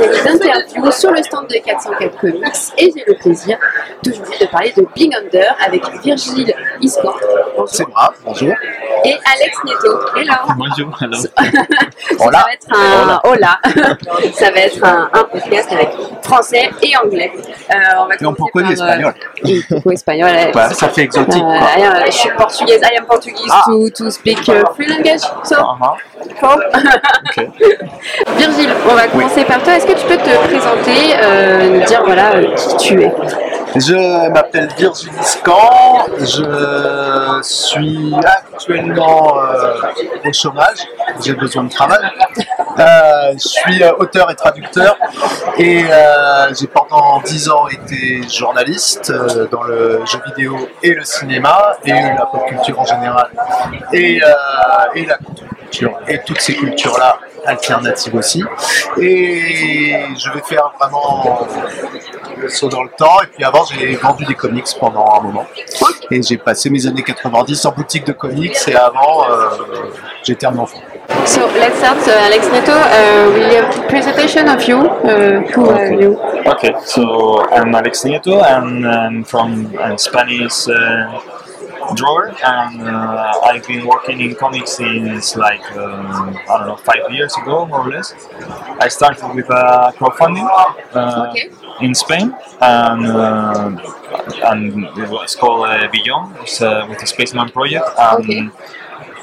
en Angoulême sur le stand de 404 Comics et j'ai le plaisir d'aujourd'hui de parler de Bling Under avec Virgile Iscor. C'est moi, bonjour. Et Alex Nieto. Hello. Bonjour, hello. Hola. Ça va être un, hola. Ça va être un, un podcast avec français et anglais. Euh, on va Et on commencer peut connaître par, euh, espagnol. Oui, beaucoup espagnol. ouais. Bah, ça fait exotique, Euh. I, uh, je suis portugaise. I am Portuguese Ah. to, to speak uh, three languages. So, Ah, four. ok. Virgile, on va commencer par toi. Est-ce que tu peux te présenter, euh, nous dire voilà euh, qui tu es Je m'appelle Virgile Scan, je suis actuellement euh, au chômage, j'ai besoin de travail. Euh, je suis euh, auteur et traducteur et euh, j'ai pendant 10 ans été journaliste euh, dans le jeu vidéo et le cinéma et la pop culture en général et, euh, la contre-culture et toutes ces cultures-là alternatives aussi. Et je vais faire vraiment le saut dans le temps. Et puis avant, j'ai vendu des comics pendant un moment. Et j'ai passé mes années 90 en boutique de comics. Et avant, euh, j'étais un enfant. So let's start, uh, Alex Neto. Uh, we have a presentation of you. Uh, who are Okay. you? Okay, so I'm Alex Nieto. I'm, um, from Spanish uh, drawer, and uh, I've been working in comics since like um, I don't know five years ago, more or less. I started with a crowdfunding uh, Okay. in Spain, and uh, and it was called uh, Beyond, it's, uh, with the Spaceman project. And, Okay.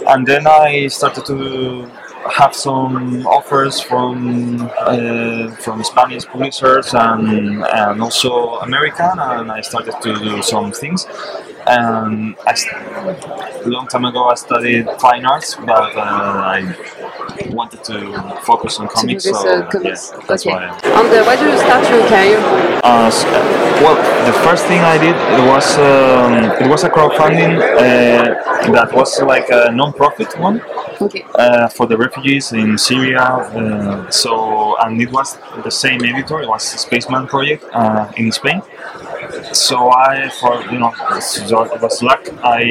and then I started to have some offers from uh, from Spanish publishers and, and also American, and I started to do some things. St- a long time ago, I studied fine arts, but uh, I wanted to focus on comics. this, so uh, comics. yeah, that's Okay. why. And uh, why do you start your career? Uh, s- well, the first thing I did it was um, it was a crowdfunding uh, that was like a non-profit one Okay. uh, for the refugees in Syria. Uh, so and it was the same editor. It was Spaceman Project uh, in Spain. So I, for you know, it was luck. I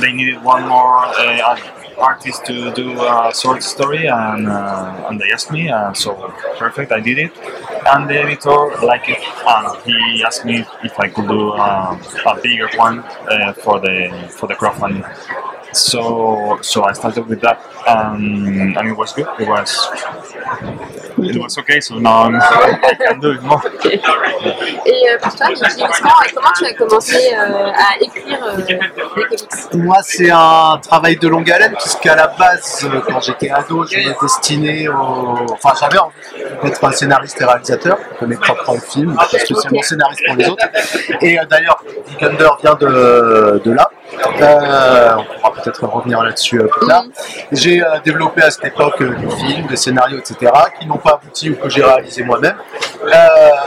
they needed one more uh, artist to do a short story, and uh, and they asked me. Uh, so perfect, I did it. And the editor liked it, and he asked me if I could do uh, a bigger one uh, for the for the crowdfunding. So so I started with that, um, and it was good. It was it was okay. So now I'm, I can do it more. Et euh, pour toi, comment tu as commencé euh, à écrire euh, des comics? Moi, c'est un travail de longue haleine, puisqu'à la base, euh, quand j'étais ado, je me destinais au. Enfin, j'avais envie d'être un scénariste et réalisateur de mes propres films, pas spécialement scénariste pour les autres. Et euh, d'ailleurs, Big Under vient de, de là. Euh, on pourra peut-être revenir là-dessus euh, plus tard. J'ai euh, développé à cette époque euh, des films, des scénarios, etc., qui n'ont pas abouti ou que j'ai réalisé moi-même. Euh,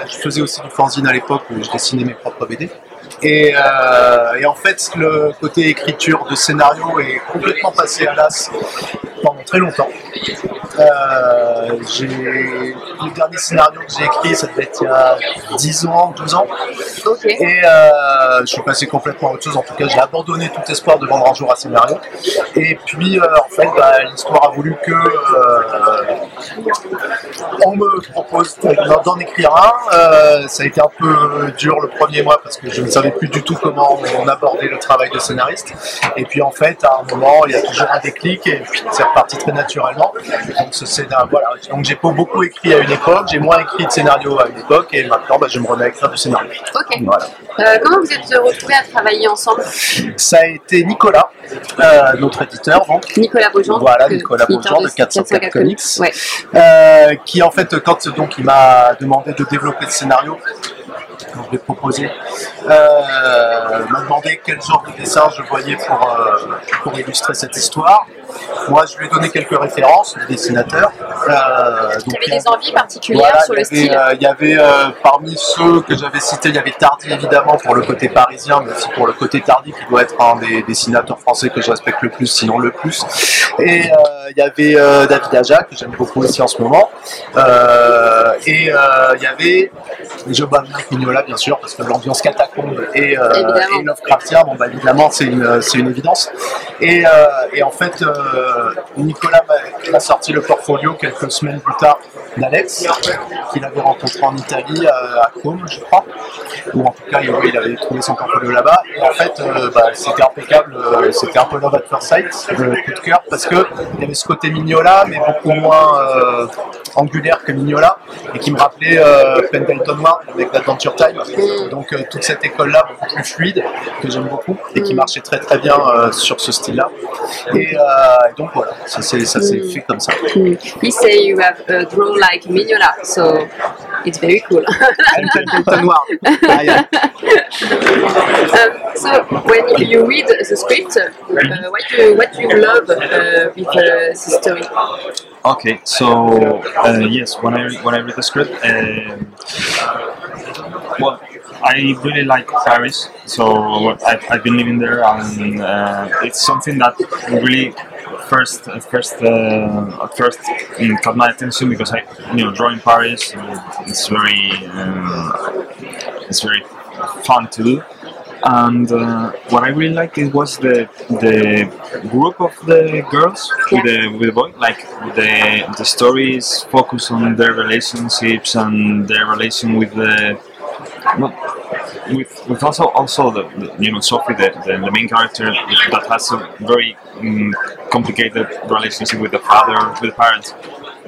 je faisais aussi du fanzine à l'époque où je dessinais mes propres BD. Et, euh, et en fait, le côté écriture de scénario est complètement passé à l'as pendant très longtemps. Euh, le dernier scénario que j'ai écrit, ça devait être il y a 10 ans, 12 ans. Et euh, je suis passé complètement à autre chose. En tout cas, j'ai abandonné tout espoir de vendre un jour un scénario. Et puis, en fait, bah, l'histoire a voulu que on me propose d'en écrire un. Ça a été un peu dur le premier mois parce que je ne savais plus du tout comment on abordait le travail de scénariste. Et puis, en fait, à un moment, il y a toujours un déclic et puis c'est reparti très naturellement. Donc, ce scénario, voilà. Donc, j'ai pas beaucoup écrit à une époque, j'ai moins écrit de scénario à une époque et maintenant, bah, je me remets à écrire du scénario. Ok. Voilà. Euh, comment vous êtes retrouvés à travailler ensemble? Ça a été Nicolas, euh, notre éditeur, donc, Nicolas Beaujean. Voilà, Nicolas Beaujean de 404 Comics. Ouais. euh, qui en fait, quand donc, il m'a demandé de développer le scénario, donc je l'ai proposé, euh, m'a demandé quel genre de dessin je voyais pour, euh, pour illustrer cette histoire. Moi, je lui ai donné quelques références de dessinateurs Euh, Tu donc, avais des envies particulières voilà, sur il le y avait, style euh, il y avait euh, parmi ceux que j'avais cités, il y avait Tardy évidemment pour le côté parisien, mais aussi pour le côté Tardy qui doit être un des dessinateurs français que je respecte le plus, sinon le plus. Et euh, il y avait euh, David Aja que j'aime beaucoup aussi en ce moment. Euh, et euh, il y avait Joe Bamnak Mignola bien sûr parce que l'ambiance catacombe et, euh, et Lovecraftien, bon bah évidemment c'est une, c'est une évidence. Et, euh, et en fait euh, Nicolas m'a- sorti le portfolio quelques semaines plus tard d'Alex, qu'il avait rencontré en Italie, euh, à Côme, je crois. Ou en tout cas, il, avait trouvé son portfolio là-bas. Et en fait, euh, bah, c'était impeccable. euh, c'était un peu Love at First Sight, le coup de cœur, parce que il y avait ce côté Mignola, mais beaucoup moins euh, angulaire que Mignola, et qui me rappelait euh, Pendleton Ward avec l'Adventure Time. Donc euh, toute cette école-là, beaucoup plus fluide, que j'aime beaucoup, et qui marchait très très bien euh, sur ce style-là. Et, et donc voilà, ça s'est s'est fait comme ça. Hmm. He say you have uh, drawn like Mignola, so it's very cool. And Pendleton Ward. Ah, yeah. Um, so when you read the script, uh, what you, what you love uh, with uh, the story? Okay, so uh, yes, when I when I read the script, um, well, I really like Paris. So I've, I've been living there, and uh, it's something that really first at first uh, first mm, caught my attention because I you know drawing Paris uh, it's very um, it's very fun to do. And uh, what I really liked it was the the group of the girls with the with the boy. Like the the stories focus on their relationships and their relation with the with with also also the, the you know Sophie the, the, the main character that has a very um, complicated relationship with the father with the parents.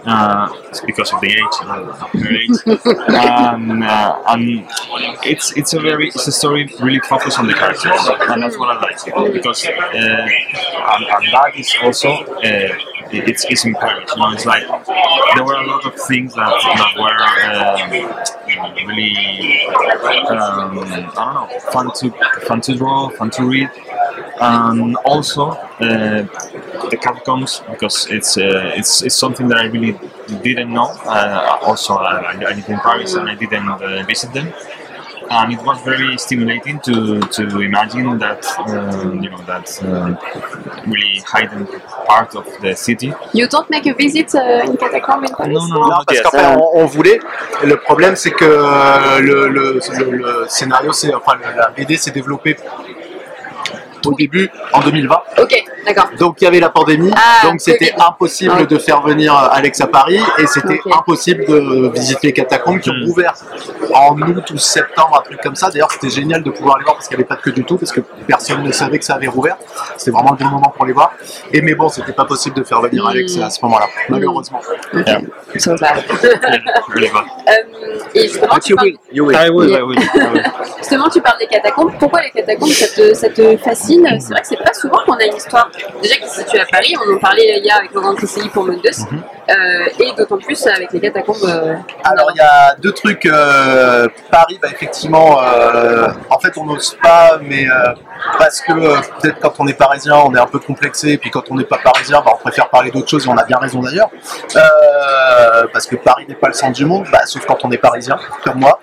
Uh, it's because of the age, her age, and, uh, and it's it's a very it's a story really focused on the characters, and that's what I like because uh, and, and that is also uh, it's, it's Paris. You know, it's like there were a lot of things that, that were um, really um, I don't know fun to fun to draw, fun to read, and also uh, the catacombs because it's uh, it's it's something that I really didn't know. Uh, also, I, I live in Paris and I didn't uh, visit them and it was very stimulating to, to imagine that um, you know that um, really hidden part of the city. You don't make a visit uh, in Catacomb in Paris? No, no, Non, not parce qu'en fait, on, on voulait. Le problème, c'est que euh, le, le- le- le scénario, c'est enfin la BD s'est développée au début en 2020. Ok, d'accord. Donc il y avait la pandémie, Ah, donc c'était impossible Ah. de faire venir Alex à Paris et c'était impossible de visiter les catacombes qui ont Hmm. ouvert en août ou septembre, un truc comme ça. D'ailleurs, c'était génial de pouvoir les voir parce qu'il n'y avait pas de queue du tout, parce que personne ne savait que ça avait rouvert. C'était vraiment le bon moment pour les voir. Et mais bon, c'était pas possible de faire venir Hmm. Alex à ce moment-là, malheureusement. Yeah. So bad. Really bad. Euh, et justement, But tu parles, will, will. Yeah. Justement, tu parles des catacombes. Pourquoi les catacombes, ça te, ça te fascine C'est vrai que c'est pas souvent qu'on a une histoire déjà qui se situe à Paris. On en parlait hier avec Laurent pour. Euh, et d'autant plus avec les catacombes. euh, Alors il y a deux trucs. euh, Paris, bah, effectivement, euh, en fait on n'ose pas, mais euh, parce que euh, peut-être quand on est parisien, on est un peu complexé, et puis quand on n'est pas parisien, bah, on préfère parler d'autre chose, et on a bien raison d'ailleurs. Euh, parce que Paris n'est pas le centre du monde, bah, sauf quand on est parisien, comme moi.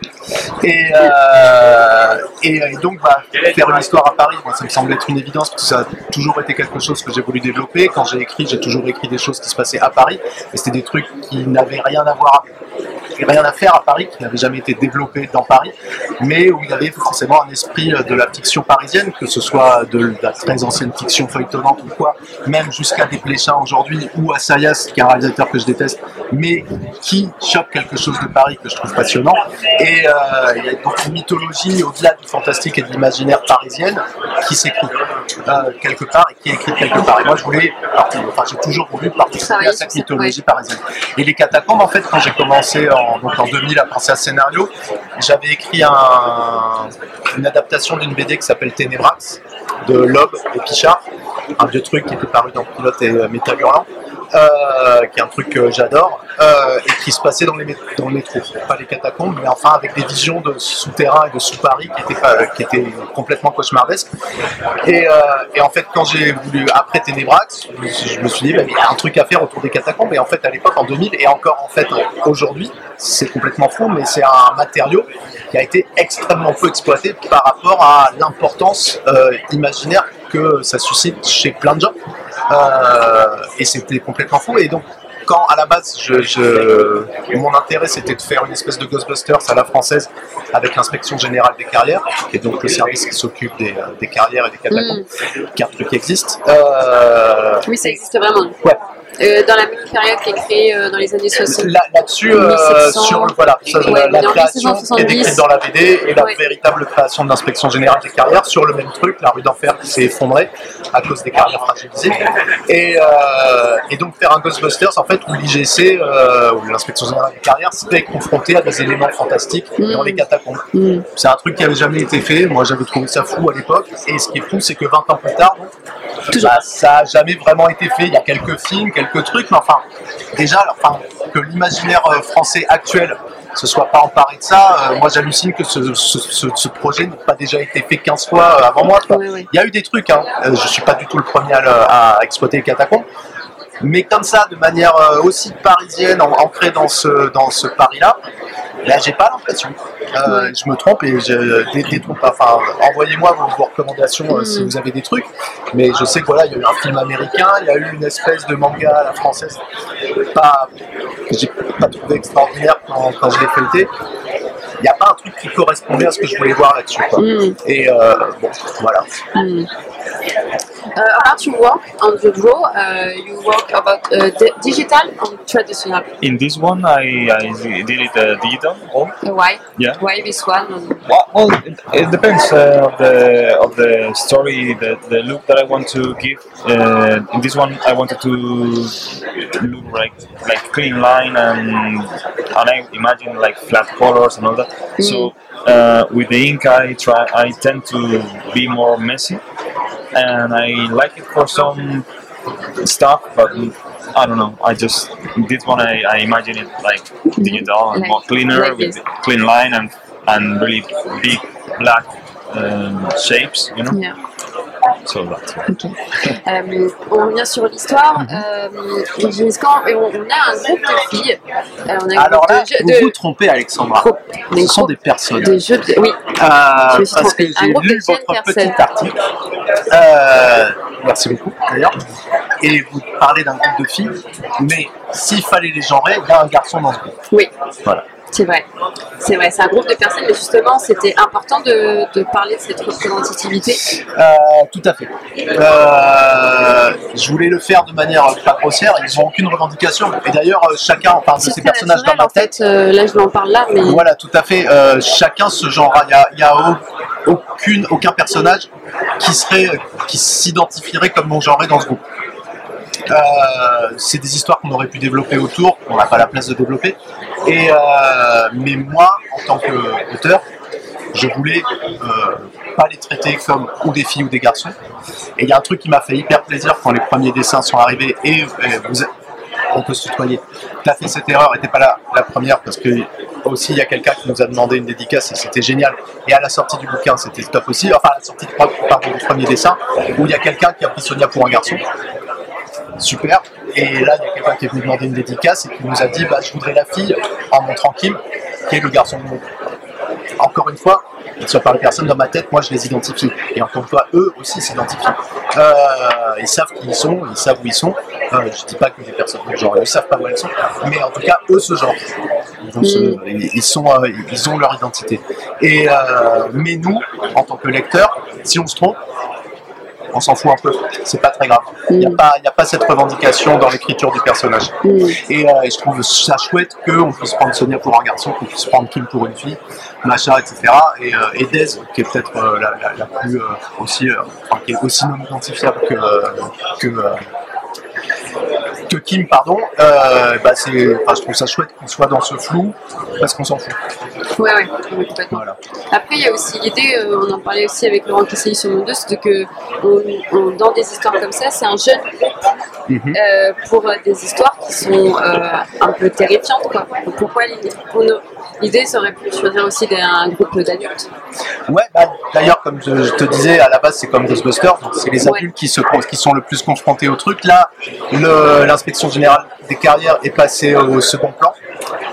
Et, euh, et, et donc bah, faire une histoire à Paris, moi, ça me semble être une évidence, parce que ça a toujours été quelque chose que j'ai voulu développer. Quand j'ai écrit, j'ai toujours écrit des choses qui se passaient à Paris, et c'était des trucs qui n'avaient rien à voir rien à faire à Paris, qui n'avait jamais été développé dans Paris, mais où il y avait forcément un esprit de la fiction parisienne, que ce soit de la très ancienne fiction feuilletonnante ou quoi, même jusqu'à des Pléchins aujourd'hui, ou à Sayas, qui est un réalisateur que je déteste, mais qui chope quelque chose de Paris que je trouve passionnant. Et euh, il y a donc une mythologie au-delà du fantastique et de l'imaginaire parisienne qui s'écrit euh, quelque part et qui est écrite quelque part. Et moi, je voulais, enfin, j'ai toujours voulu participer à cette mythologie parisienne. Et les catacombes, en fait, quand j'ai commencé en, donc en 2000 à penser à ce scénario, j'avais écrit un- une adaptation d'une BD qui s'appelle Ténébrax de Loeb et Pichard, un vieux truc qui était paru dans Pilote et euh, Métal Hurlant. Euh, qui est un truc que j'adore, euh, et qui se passait dans, les dans le métro. Pas les catacombes, mais enfin avec des visions de souterrains et de sous-Paris qui étaient, pas- qui complètement cauchemardesques. Et, euh, et en fait, quand j'ai voulu, après Ténébrax, je me suis- dit, bah, il y a un truc à faire autour des catacombes. Et en fait, à l'époque, en 2000, et encore en fait aujourd'hui, c'est complètement fou, mais c'est un matériau qui a été extrêmement peu exploité par rapport à l'importance imaginaire que ça suscite chez plein de gens. Euh, et c'était complètement fou. Et donc, quand à la base, je, je- mon intérêt c'était de faire une espèce de Ghostbusters à la française avec l'inspection générale des carrières, et donc le service qui s'occupe des, euh, des carrières et des catacombes, qui est un truc qui existe. Euh, Oui, ça existe vraiment. Ouais. Euh, dans la même période qui est créée euh, dans les années 60. Là- Là-dessus, euh, 1700. sur voilà, ça, Ouais, la, création qui est 1770. décrite dans la BD et la Ouais. véritable création de l'inspection générale des carrières sur le même truc, la rue d'enfer qui s'est effondrée à cause des carrières fragilisées. Et, et donc faire un Ghostbusters en fait où l'IGC ou l'inspection générale des carrières serait confrontée à des éléments fantastiques dans les catacombes. Mm. C'est un truc qui avait jamais été fait. Moi, j'avais trouvé ça fou à l'époque. Et ce qui est fou, c'est que 20 ans plus tard, bah, ça a jamais vraiment été fait. Il y a quelques films, quelques trucs, mais enfin, déjà, enfin, que l'imaginaire euh, français actuel se soit pas emparé de ça, euh, moi j'hallucine que ce, ce- ce- ce projet n'ait pas déjà été fait 15 fois euh, avant moi. Il y a eu des trucs, hein. Euh, je suis pas du tout le premier à, exploiter les catacombes, mais comme ça, de manière aussi parisienne, en- ancrée dans ce, dans ce Paris-là, là j'ai pas l'impression. Euh, Je me trompe et je des, des trompes. Enfin, envoyez-moi vos, vos recommandations euh, si Mm. vous avez des trucs. Mais je sais que voilà, il y a eu un film américain, il y a eu une espèce de manga à la française, pas que j'ai pas trouvé extraordinaire quand, quand je l'ai feuilleté. Il n'y a pas un truc qui correspondait à ce que je voulais voir là-dessus. quoi. Mm. Et euh, bon, voilà. Mm. Uh, about your work on the draw, uh, you work about uh, di- digital and traditional. In this one, I, I did it uh, digital. Uh, why? yeah. Why this one? And- Well, well it, it depends uh, of the of the story, the, the look that I want to give. Uh, in this one, I wanted to look like like clean line and and I imagine like flat colors and all that. So uh, with the ink, I try. I tend to be more messy, and I like it for some stuff, but. I don't know. I just this one I, I imagine it like digital and Like- more cleaner like with clean line and and really big black um, shapes, you know. Yeah. So that's Ok. Euh, on revient sur l'histoire. Euh, Khan, et on, on a un groupe de filles. Euh, on a un Alors là, de, vous de- vous trompez, Alexandra. groupe- Ce des sont des personnes. de jeux de- Oui, Euh, Je parce que Un j'ai groupe de lu votre petit article. Euh, merci beaucoup d'ailleurs. Et vous parlez d'un groupe de filles, mais s'il fallait les genrer, il y a un garçon dans ce groupe. oui. Voilà. C'est vrai, c'est vrai, c'est un groupe de personnes, mais justement, c'était important de, de parler de cette représentativité. Euh, tout à fait. Euh, je voulais le faire de manière pas grossière, ils n'ont aucune revendication. Et d'ailleurs, euh, chacun, enfin, de C'est ces personnages dans ma en tête, fait. Euh, là, je m'en parle là, mais Voilà, tout à fait. Chacun ce genre. Il n'y a, y aucune, aucun personnage qui serait, qui s'identifierait comme non genré dans ce groupe. Euh, c'est des histoires qu'on aurait pu développer autour, on n'a pas la place de développer. Et euh, mais moi, en tant qu'auteur, je voulais euh, pas les traiter comme ou des filles ou des garçons. Et il y a un truc qui m'a fait hyper plaisir quand les premiers dessins sont arrivés et, et on peut se tutoyer. Tu as fait cette erreur, n'était pas la, première parce que aussi il y a quelqu'un qui nous a demandé une dédicace et c'était génial. Et à la sortie du bouquin, c'était top aussi. Enfin, à la sortie de, pardon, du premier dessin, où il y a quelqu'un qui a pris Sonia pour un garçon. Super. Et là, il y a quelqu'un qui est venu demander une dédicace et qui nous a dit bah, Je voudrais la fille en montrant Kim, qui est le garçon de mon. Encore une fois, soient par les personnes dans ma tête, moi je les identifie. Et encore une fois, eux aussi s'identifient. Euh, ils savent qui ils sont, ils savent où ils sont. Euh, je dis pas que les personnes de genre, ils savent pas où elles sont, mais en tout cas, eux se genre. Ils, ils- ils sont, euh, ils ont leur identité. Et, euh, mais nous, en tant que lecteurs, si on se trompe, on s'en fout un peu. C'est pas très grave. Il n'y a, pas- il y a pas cette revendication dans l'écriture du personnage. Mm. Et, euh, et je trouve ça chouette qu'on puisse prendre Sonia pour un garçon, qu'on puisse prendre Kim pour une fille, machin, etc. Et, euh, et Dez, qui est peut-être euh, la, la- la plus euh, aussi, enfin, qui est aussi non identifiable que, que, que Kim, pardon. Euh, bah, c'est, enfin, je trouve ça chouette qu'on soit dans ce flou parce qu'on s'en fout. Complètement. Voilà. Après, il y a aussi l'idée, euh, on en parlait aussi avec Laurent Casselli sur Monde 2, c'est que on- on- dans des histoires comme ça, c'est un jeune groupe Mhm. euh, pour des histoires qui sont un peu terrifiantes. Quoi. Pourquoi pour L'idée serait plus de choisir aussi des- un groupe d'adultes. Ouais, bah, d'ailleurs, comme je, je te disais, à la base, c'est comme Ghostbusters, c'est les Ouais. adultes qui, se, qui sont le plus confrontés au truc. Là, l'inspection générale des carrières est passée au second plan.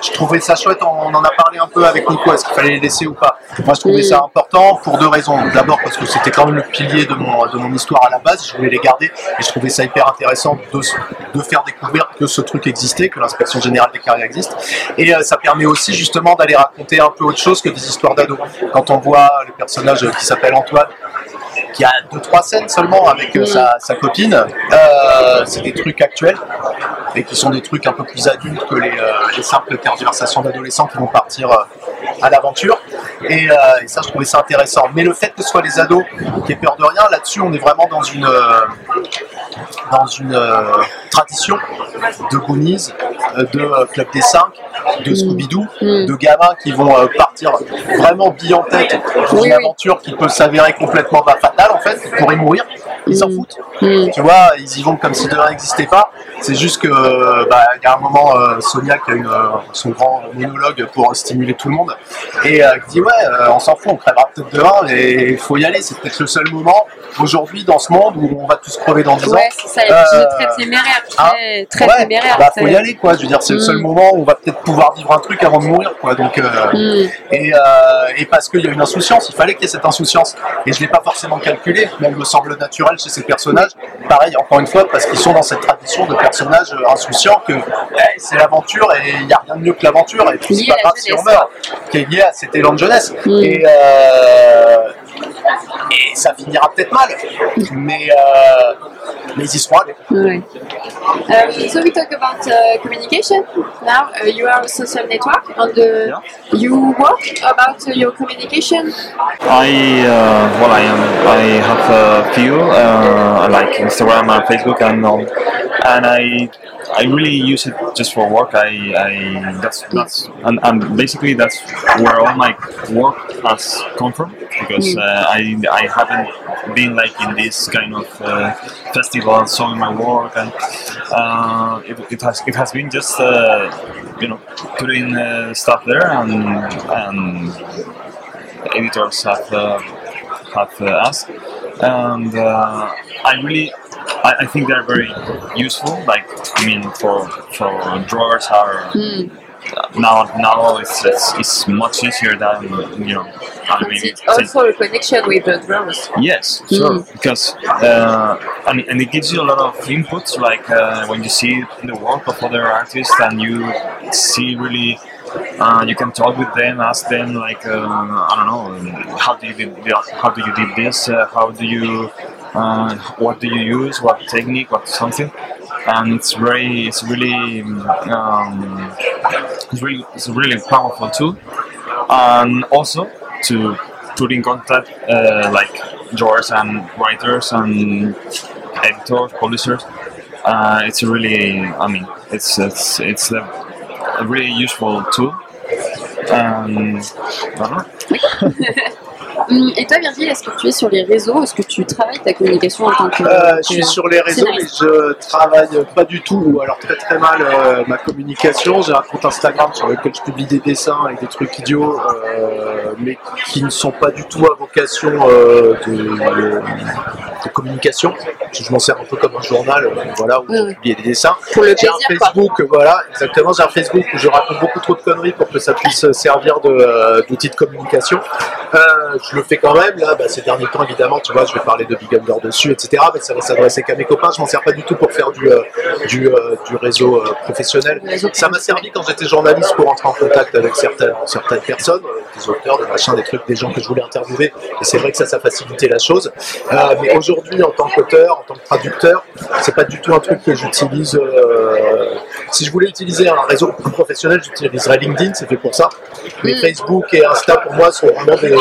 Je trouvais ça chouette, on, en a parlé un peu avec Nico, est-ce qu'il fallait les laisser ou pas? Moi, je trouvais ça important pour deux raisons. D'abord, parce que c'était quand même le pilier de mon, de mon histoire à la base, je voulais les garder, et je trouvais ça hyper intéressant de, de faire découvrir que ce truc existait, que l'inspection générale des carrières existe. Et euh, ça permet aussi justement d'aller raconter un peu autre chose que des histoires d'ados. Quand on voit le personnage qui s'appelle Antoine, qui a deux trois scènes seulement avec euh, Mm. sa, sa copine, euh, c'est des trucs actuels et qui sont des trucs un peu plus adultes que les, euh, les simples tergiversations d'adolescents qui vont partir à l'aventure. Et, et ça, je trouvais ça intéressant. Mais le fait que ce soit les ados qui aient peur de rien, là-dessus, on est vraiment dans une, dans une tradition de Goonies, de Club des 5, de Scooby-Doo, Mm. de gamins qui vont partir vraiment billes en tête dans Oui, une oui. aventure qui peut s'avérer complètement bah, en fait, ils pourraient mourir, ils s'en Mm. foutent. Mm. Tu vois, ils y vont comme si de rien n'existait pas. C'est juste que euh, bah, il y a un moment, euh, Sonia qui a une, euh, son grand monologue pour stimuler tout le monde et qui dit ouais, on s'en fout, on crèvera peut-être de rien, et il faut y aller. C'est peut-être le seul moment aujourd'hui dans ce monde où on va tous crever dans 10 ans. Ouais, c'est ça, il Euh, très téméraire, hein, très, très ouais, téméraire. bah faut y aller quoi. Je veux dire, c'est le seul Mm. moment où on va peut-être pouvoir vivre un truc avant de mourir quoi. Donc euh, Mm. et, euh, et parce qu'il y a une insouciance, il fallait qu'il y ait cette insouciance. Et je ne l'ai pas forcément calculé, mais elle me semble naturelle chez ces personnages. Pareil, encore une fois, parce qu'ils sont dans cette tradition de personnages euh, insouciants que hey, c'est l'aventure et il n'y a rien de mieux que l'aventure. Et puis c'est pas grave si on meurt. Qui est lié à cet élan de jeunesse. Mm. Et, euh, et ça finira peut-être mal, mais, euh, mais ils y seront allés. Um, so we talk about uh, communication now. Uh, you are a social network, and uh, Yeah. you work about uh, your communication. I uh, well, I am. I have a few uh, like Instagram and Facebook and all, and I I really use it just for work. I, I that's that's and, and basically that's where all my work has come from because uh, I I haven't been like in this kind of uh, festival showing my work and uh, it, it has it has been just uh, you know putting uh, stuff there and and editors have uh, have uh, asked, and uh, I really I, I think they're very useful. Like I mean, for for drawers are Mm. now now it's, it's it's much easier than you know. maybe it's also a connection with the drawers. Yes, sure. Mm. Because uh, and, and it gives you a lot of inputs, like uh, when you see the work of other artists and you see really. Uh, you can talk with them, ask them like uh, I don't know, how do you did how do you did this? Uh, how do you what do you use? What technique? What something? And it's very, it's really, um, it's really, it's a really powerful tool. And also to put in contact uh, like drawers and writers and editors, publishers. Uh, it's really, I mean, it's it's it's a, a really useful tool. Um, I don't know. Hum, Et toi, Virgile, est-ce que tu es sur les réseaux? Est-ce que tu travailles ta communication en tant que. Euh, je suis sur les réseaux, mais je travaille pas du tout, ou alors très très mal euh, ma communication. J'ai un compte Instagram sur lequel je publie des dessins et des trucs idiots, euh, mais qui ne sont pas du tout à vocation euh, de, de communication. Je m'en sers un peu comme un journal, euh, voilà, où je publie des dessins. Pour le J'ai plaisir, un quoi. Facebook, voilà, exactement. J'ai un Facebook où je raconte beaucoup trop de conneries pour que ça puisse servir de, euh, d'outil de communication. Euh, je le fais quand même. Là, bah, ces derniers temps, évidemment, tu vois, je vais parler de Big Under dessus, etc. Mais ça va s'adresser qu'à mes copains. Je m'en sers pas du tout pour faire du, euh, du, du réseau professionnel. Ça m'a servi quand j'étais journaliste pour entrer en contact avec certaines, certaines personnes, des auteurs, des machins, des trucs, des gens que je voulais interviewer. Et c'est vrai que ça, ça facilitait la chose. Mais aujourd'hui, en tant qu'auteur, en tant que traducteur, c'est pas du tout un truc que j'utilise euh, si je voulais utiliser un réseau plus professionnel, j'utiliserais LinkedIn, c'est fait pour ça. Mais Mm. Facebook et Insta, pour moi, sont vraiment des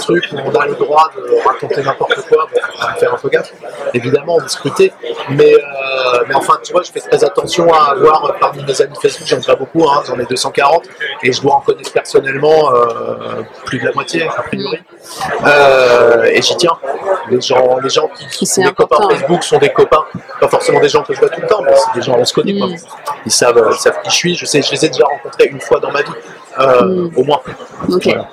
trucs où on a le droit de raconter n'importe quoi, bon, faire un peu gaffe, évidemment, discuter. Mais, euh, mais enfin, tu vois, je fais très attention à avoir euh, parmi mes amis Facebook, j'en ai pas beaucoup, hein, j'en ai 240, et je dois en connaître personnellement euh, plus de la moitié, a priori. Euh, et j'y tiens. Les gens, les gens qui, sont des copains. Facebook sont des copains, pas forcément des gens que je vois tout le temps, mais c'est des gens on se connaît. quoi. Mm. Ils savent, euh, ils savent qui je suis. Je sais, je les ai déjà rencontrés une fois dans ma vie, euh, Mm. au moins. Ok. Voilà.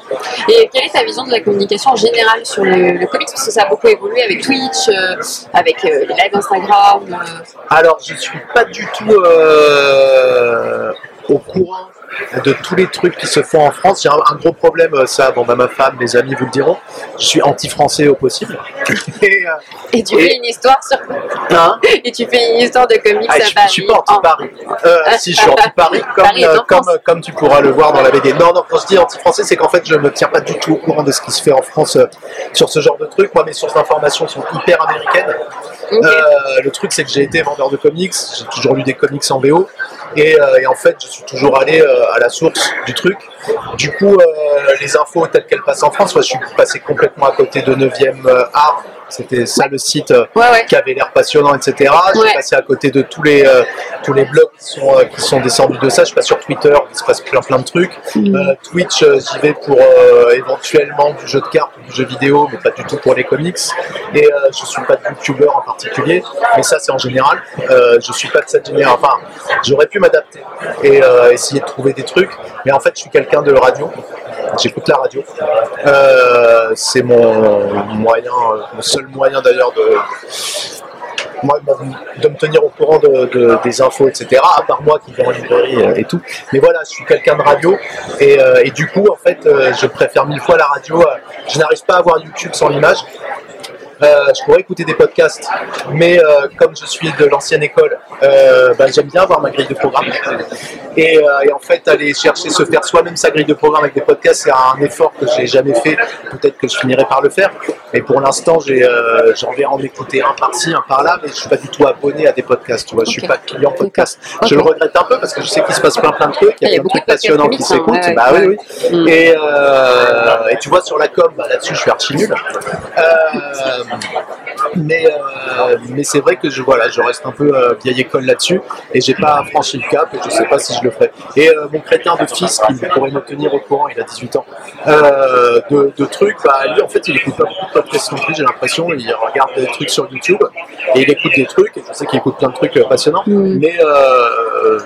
Et quelle est ta vision de la communication en général sur le, le comics? Parce que ça a beaucoup évolué avec Twitch, euh, avec euh, les lives Instagram. euh, Alors, je suis pas du tout euh, au courant de tous les trucs qui se font en France. Il y a un, un gros problème, euh, ça, bon, bah, ma femme, mes amis vous le diront. Je suis anti-français au possible. Et, euh, et tu Et- fais une histoire sur. hein, et tu fais une histoire de comics Ah, à je, je Paris. suis pas anti-Paris. Euh, si, je suis anti-Paris, comme, Paris en euh, comme, comme tu pourras le voir dans la BD. Non, non, quand je dis anti-français, c'est qu'en fait, je ne me tiens pas du tout au courant de ce qui se fait en France sur ce genre de truc. Moi, mes sources d'information sont hyper américaines. Le truc, c'est que j'ai été vendeur de comics, j'ai toujours lu des comics en VO, et, euh, et en fait, je suis toujours allé euh, à la source du truc. Du coup, euh, les infos telles qu'elles passent en France, moi, je suis passé complètement à côté de 9e euh, art. C'était ça le site euh, Ouais, ouais. qui avait l'air passionnant, etc. Je suis passé à côté de tous les, euh, tous les blogs qui sont, euh, qui sont descendus de ça. Je passe sur Twitter, il se passe plein plein de trucs. Mm. Euh, Twitch, j'y vais pour éventuellement du jeu de cartes ou du jeu vidéo, mais pas du tout pour les comics. Et je suis pas de youtubeur en particulier, mais ça c'est en général. Je suis pas de cette génération. Enfin, j'aurais pu m'adapter et essayer de trouver des trucs, mais en fait je suis quelqu'un de radio. J'écoute la radio. Euh, c'est mon moyen, mon seul moyen d'ailleurs de, moi, de me tenir au courant de, de- des infos, etc. À part moi qui vais en librairie euh, et tout. Mais voilà, je suis quelqu'un de radio et, euh, et du coup, en fait, euh, je préfère mille fois la radio. Je n'arrive pas à voir YouTube sans l'image. Euh, je pourrais écouter des podcasts, mais euh, comme je suis de l'ancienne école, euh, bah, j'aime bien avoir ma grille de programme. Et, et en fait, aller chercher, se faire soi-même sa grille de programme avec des podcasts, c'est un effort que j'ai jamais fait. Peut-être que je finirai par le faire. Mais pour l'instant, j'en vais en écouter un par-ci, un par-là, mais je suis pas du tout abonné à des podcasts. Tu vois, je suis pas client podcast. Je le regrette un peu parce que je sais qu'il se passe plein plein de trucs. Il y a, plein de trucs passionnants qui hein, s'écoutent. ouais, bah ouais. oui, oui. Mm. Et, euh, et tu vois, sur la com, bah, là-dessus, je suis archi nul. Euh, mais euh, mais c'est vrai que je, voilà, je reste un peu euh, vieille école là-dessus et j'ai pas franchi le cap et je sais pas si je le ferai. Et euh, mon crétin de fils qui pourrait me tenir au courant, il a 18 ans, de, de trucs, bah, lui en fait il écoute pas beaucoup de podcasts non plus, j'ai l'impression, il regarde des trucs sur YouTube et il écoute des trucs et je sais qu'il écoute plein de trucs passionnants, Mm. mais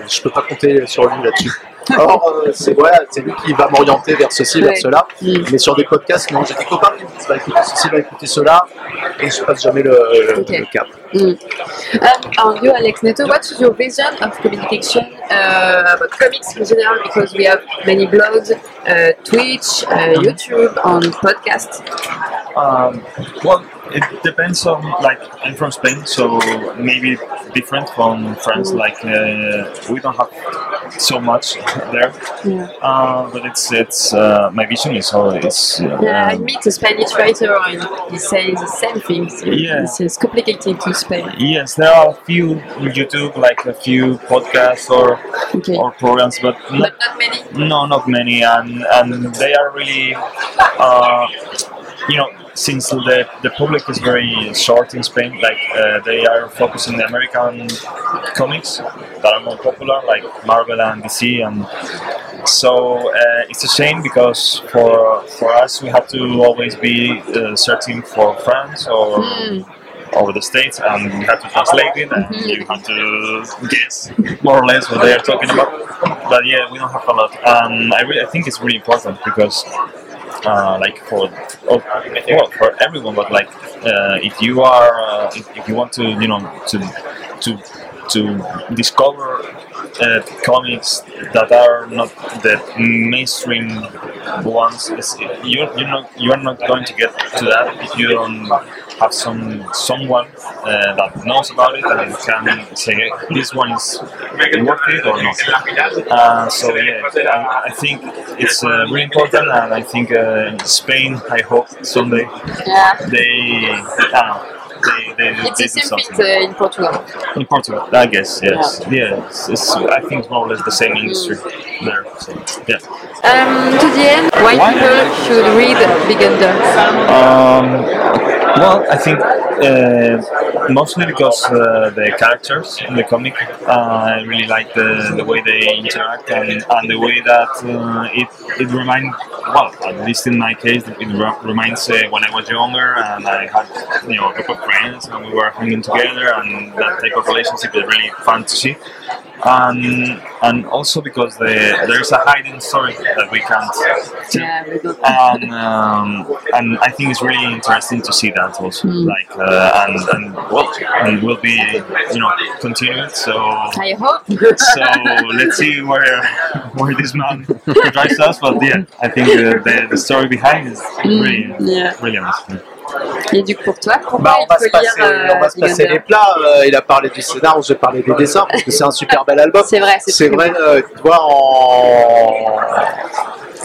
je peux pas compter sur lui là-dessus. Or, euh, c'est voilà, c'est lui qui va m'orienter vers ceci, vers cela. Mais sur des podcasts, non, j'ai des copains qui me disent, bah, écoutez ceci, va écouter cela, et je passe jamais le, le- Ok. le cap. Mm. Um, and you, Alex Neto, what is your vision of communication uh, about comics in general? Because we have many blogs, uh, Twitch, uh, YouTube, and podcasts. Um, well, it depends on like I'm from Spain, so maybe different from France. Mm. Like uh, we don't have so much there, Yeah. uh, but it's it's uh, my vision is always uh, Yeah, I meet a Spanish writer and he says the same thing. Yeah. He says complicated to spell. yes, there are a few YouTube, like a few podcasts or Okay. or programs, but not But not many. No, not many, and and they are really, uh, you know, since the the public is very short in Spain, like uh, they are focusing the American comics that are more popular, like Marvel and DC, and so uh, it's a shame because for for us we have to always be uh, searching for France or. Mm. Over the states, and we have to translate it, and you have to guess more or less what they are talking about. But yeah, we don't have a lot. Um, I really, I think it's really important because, uh, like for, oh, well, for everyone, but like uh, if you are, uh, if, if you want to, you know, to to to discover uh, comics that are not the mainstream ones, you're, you're not you're not going to get to that if you don't have some someone uh, that knows about it and can say this one is worth it or not. Uh, so yeah, I, I think it's uh, really important, and I think uh, Spain. I hope someday Yeah. they uh, they they, It's they the do same something. fit uh, in Portugal. In Portugal, I guess, yes. Yeah, it's, it's, I think it's more or less the same industry there. So, yeah. Um, to the end, why, Why? people should read Big Under? Um, well, I think uh, mostly because uh, the characters in the comic, uh, I really like the, the way they interact and, and the way that uh, it it reminds, well, at least in my case, it re- reminds uh, when I was younger and I had you know a group of friends and we were hanging together and that type of relationship is really fun to see. And, and also because the, there's a hidden story that we can't tell Yeah, and um, and I think it's really interesting to see that also. Like uh, and and well, and will be you know continued. So I hope. so let's see where where this man drives us. But yeah, I think the, the, the story behind is really Yeah. really amazing. Et du coup, pour toi, pourquoi Bah, on il va se passer, lire euh, on va se passer les plats. Euh, il a parlé du scénar, je vais parler des dessins parce que c'est un super bel album. C'est vrai, c'est vrai, euh, tu vois, en...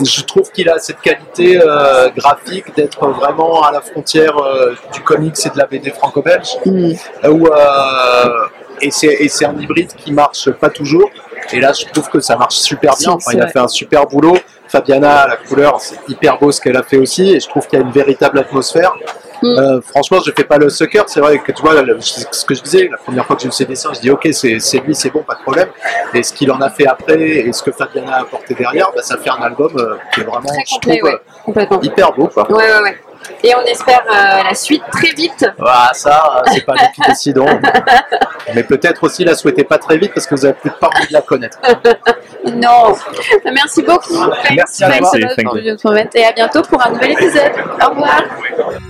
je trouve qu'il a cette qualité euh, graphique d'être vraiment à la frontière euh, du comics et de la BD franco-belge. Mm. Où, euh, et c'est un hybride qui marche pas toujours. Et là, je trouve que ça marche super bien. Enfin, il a fait un super boulot. Fabiana, la couleur, c'est hyper beau ce qu'elle a fait aussi. Et je trouve qu'il y a une véritable atmosphère. Mm. Euh, franchement, je fais pas le sucker. C'est vrai que tu vois, le- ce que je disais, la première fois que j'ai vu ses dessins, je dis ok, c'est lui, c'est bon, pas de problème. Et ce qu'il en a fait après et ce que Fabiana a apporté derrière, bah, ça fait un album euh, qui est vraiment, Très je complet, trouve, ouais. Euh, hyper beau. Quoi. Ouais, ouais, ouais. Et on espère euh, la suite très vite. Ah, ça, c'est pas nous qui décidons. Mais peut-être aussi la souhaitez pas très vite parce que vous avez plus de pas envie de la connaître. Non. Merci beaucoup. Merci à comment. Et à bientôt pour un nouvel épisode. Au revoir.